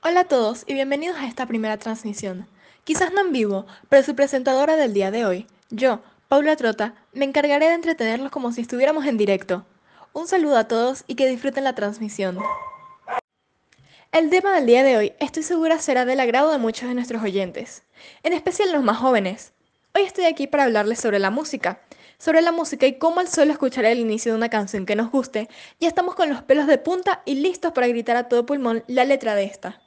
Hola a todos y bienvenidos a esta primera transmisión. Quizás no en vivo, pero su presentadora del día de hoy, yo, Paula Trota, me encargaré de entretenerlos como si estuviéramos en directo. Un saludo a todos y que disfruten la transmisión. El tema del día de hoy estoy segura será del agrado de muchos de nuestros oyentes, en especial los más jóvenes. Hoy estoy aquí para hablarles sobre la música, sobre la música y cómo al solo escuchar el inicio de una canción que nos guste, ya estamos con los pelos de punta y listos para gritar a todo pulmón la letra de esta.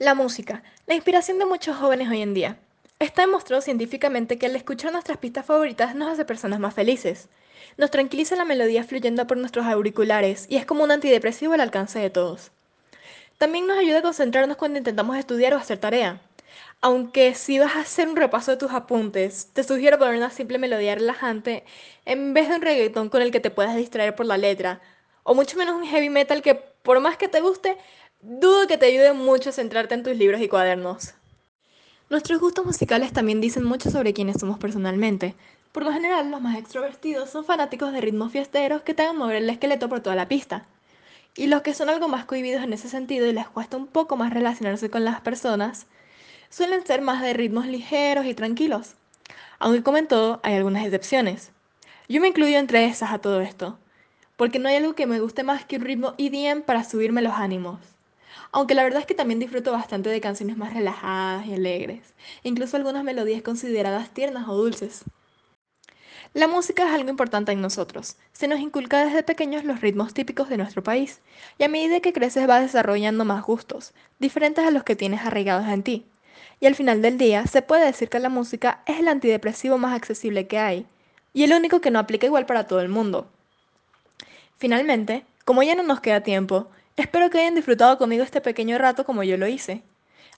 La música, la inspiración de muchos jóvenes hoy en día. Está demostrado científicamente que al escuchar nuestras pistas favoritas nos hace personas más felices. Nos tranquiliza la melodía fluyendo por nuestros auriculares y es como un antidepresivo al alcance de todos. También nos ayuda a concentrarnos cuando intentamos estudiar o hacer tarea. Aunque si vas a hacer un repaso de tus apuntes, te sugiero poner una simple melodía relajante en vez de un reggaetón con el que te puedas distraer por la letra, o mucho menos un heavy metal que por más que te guste, dudo que te ayude mucho a centrarte en tus libros y cuadernos. Nuestros gustos musicales también dicen mucho sobre quiénes somos personalmente. Por lo general, los más extrovertidos son fanáticos de ritmos fiesteros que te hagan mover el esqueleto por toda la pista. Y los que son algo más cohibidos en ese sentido y les cuesta un poco más relacionarse con las personas, suelen ser más de ritmos ligeros y tranquilos. Aunque como en todo, hay algunas excepciones. Yo me incluyo entre esas a todo esto, porque no hay algo que me guste más que un ritmo EDM para subirme los ánimos. Aunque la verdad es que también disfruto bastante de canciones más relajadas y alegres, incluso algunas melodías consideradas tiernas o dulces. La música es algo importante en nosotros. Se nos inculca desde pequeños los ritmos típicos de nuestro país, y a medida que creces vas desarrollando más gustos, diferentes a los que tienes arraigados en ti. Y al final del día, se puede decir que la música es el antidepresivo más accesible que hay, y el único que no aplica igual para todo el mundo. Finalmente, como ya no nos queda tiempo, Espero que hayan disfrutado conmigo este pequeño rato como yo lo hice.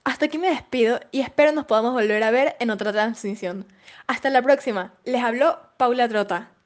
Hasta aquí me despido y espero nos podamos volver a ver en otra transmisión. Hasta la próxima. Les habló Paula Trota.